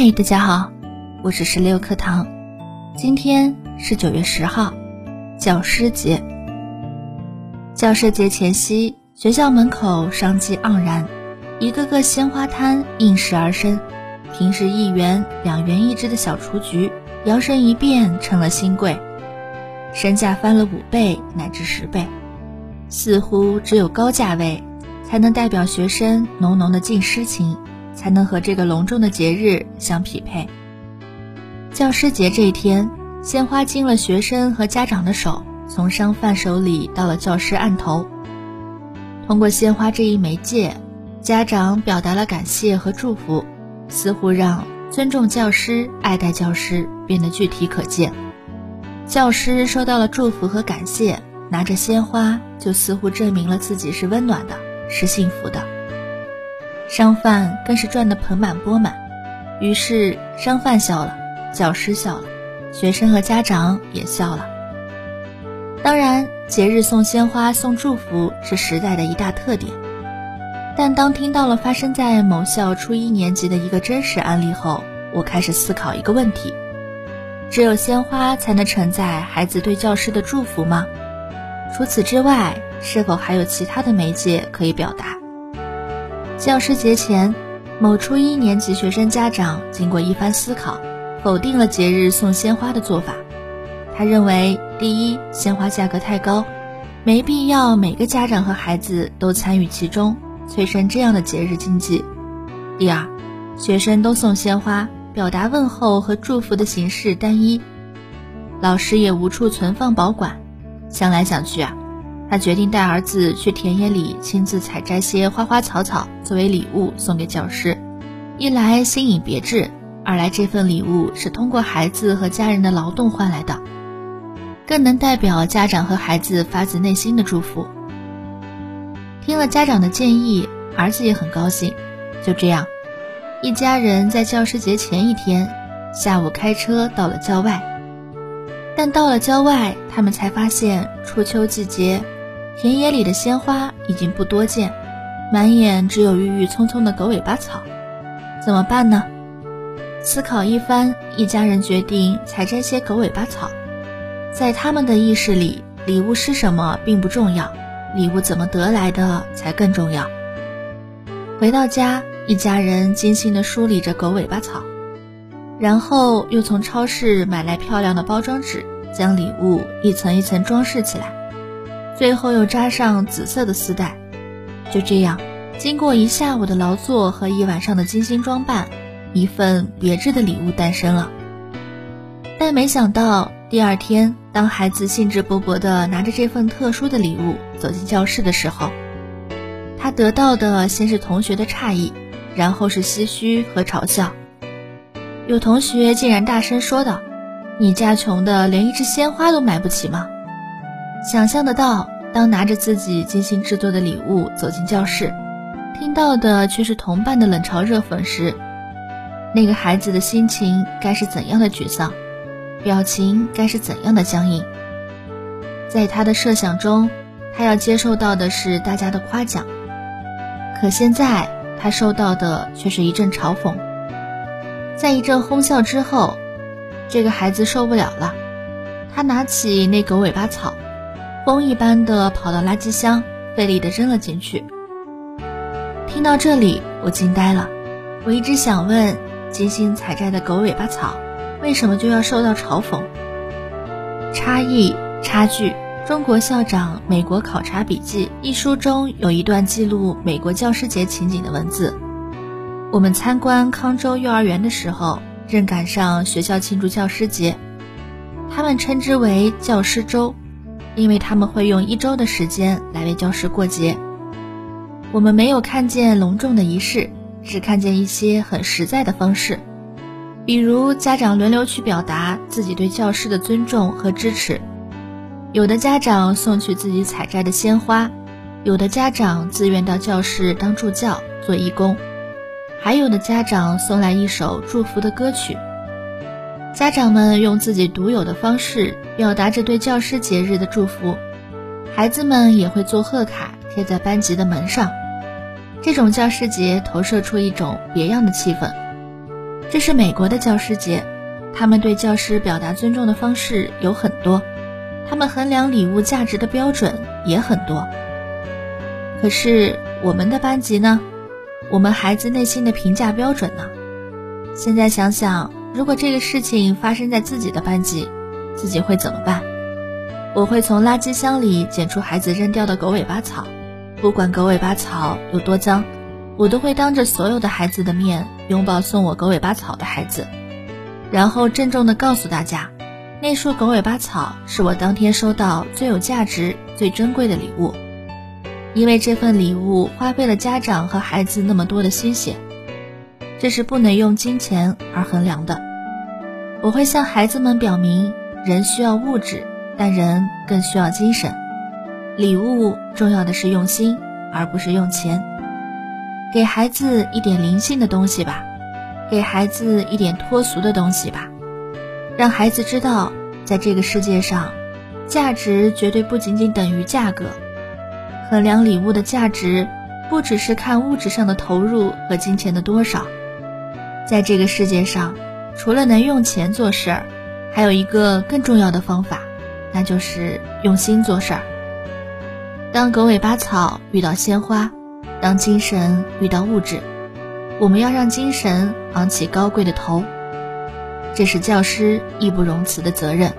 嗨，大家好，我是十六课堂。今天是九月十号，教师节。教师节前夕，学校门口商机盎然，一个个鲜花摊应时而生。平时一元、两元一只的小雏菊，摇身一变成了新贵，身价翻了五倍乃至十倍。似乎只有高价位，才能代表学生浓浓的敬师情。才能和这个隆重的节日相匹配。教师节这一天，鲜花经了学生和家长的手，从商贩手里到了教师案头。通过鲜花这一媒介，家长表达了感谢和祝福，似乎让尊重教师、爱戴教师变得具体可见。教师收到了祝福和感谢，拿着鲜花，就似乎证明了自己是温暖的，是幸福的。商贩更是赚得盆满钵满，于是商贩笑了，教师笑了，学生和家长也笑了。当然，节日送鲜花、送祝福是时代的一大特点，但当听到了发生在某校初一年级的一个真实案例后，我开始思考一个问题：只有鲜花才能承载孩子对教师的祝福吗？除此之外，是否还有其他的媒介可以表达？教师节前，某初一年级学生家长经过一番思考，否定了节日送鲜花的做法。他认为，第一，鲜花价格太高，没必要每个家长和孩子都参与其中，催生这样的节日经济；第二，学生都送鲜花，表达问候和祝福的形式单一，老师也无处存放保管。想来想去啊。他决定带儿子去田野里亲自采摘些花花草草作为礼物送给教师，一来新颖别致，二来这份礼物是通过孩子和家人的劳动换来的，更能代表家长和孩子发自内心的祝福。听了家长的建议，儿子也很高兴。就这样，一家人在教师节前一天下午开车到了郊外，但到了郊外，他们才发现初秋季节。田野里的鲜花已经不多见，满眼只有郁郁葱葱的狗尾巴草，怎么办呢？思考一番，一家人决定采摘些狗尾巴草。在他们的意识里，礼物是什么并不重要，礼物怎么得来的才更重要。回到家，一家人精心地梳理着狗尾巴草，然后又从超市买来漂亮的包装纸，将礼物一层一层装饰起来。最后又扎上紫色的丝带，就这样，经过一下午的劳作和一晚上的精心装扮，一份别致的礼物诞生了。但没想到，第二天当孩子兴致勃勃地拿着这份特殊的礼物走进教室的时候，他得到的先是同学的诧异，然后是唏嘘和嘲笑。有同学竟然大声说道：“你家穷的连一支鲜花都买不起吗？”想象得到，当拿着自己精心制作的礼物走进教室，听到的却是同伴的冷嘲热讽时，那个孩子的心情该是怎样的沮丧，表情该是怎样的僵硬？在他的设想中，他要接受到的是大家的夸奖，可现在他收到的却是一阵嘲讽。在一阵哄笑之后，这个孩子受不了了，他拿起那狗尾巴草。风一般的跑到垃圾箱，费力的扔了进去。听到这里，我惊呆了。我一直想问：精心采摘的狗尾巴草，为什么就要受到嘲讽？差异、差距。中国校长美国考察笔记一书中有一段记录美国教师节情景的文字。我们参观康州幼儿园的时候，正赶上学校庆祝教师节，他们称之为教师周。因为他们会用一周的时间来为教师过节，我们没有看见隆重的仪式，只看见一些很实在的方式，比如家长轮流去表达自己对教师的尊重和支持，有的家长送去自己采摘的鲜花，有的家长自愿到教室当助教做义工，还有的家长送来一首祝福的歌曲。家长们用自己独有的方式表达着对教师节日的祝福，孩子们也会做贺卡贴在班级的门上。这种教师节投射出一种别样的气氛。这是美国的教师节，他们对教师表达尊重的方式有很多，他们衡量礼物价值的标准也很多。可是我们的班级呢？我们孩子内心的评价标准呢？现在想想，如果这个事情发生在自己的班级，自己会怎么办？我会从垃圾箱里捡出孩子扔掉的狗尾巴草，不管狗尾巴草有多脏，我都会当着所有的孩子的面拥抱送我狗尾巴草的孩子，然后郑重地告诉大家，那束狗尾巴草是我当天收到最有价值、最珍贵的礼物。因为这份礼物花费了家长和孩子那么多的心血，这是不能用金钱而衡量的。我会向孩子们表明，人需要物质，但人更需要精神。礼物重要的是用心，而不是用钱。给孩子一点灵性的东西吧，给孩子一点脱俗的东西吧，让孩子知道，在这个世界上，价值绝对不仅仅等于价格。衡量礼物的价值，不只是看物质上的投入和金钱的多少。在这个世界上，除了能用钱做事儿，还有一个更重要的方法，那就是用心做事儿。当狗尾巴草遇到鲜花，当精神遇到物质，我们要让精神昂起高贵的头，这是教师义不容辞的责任。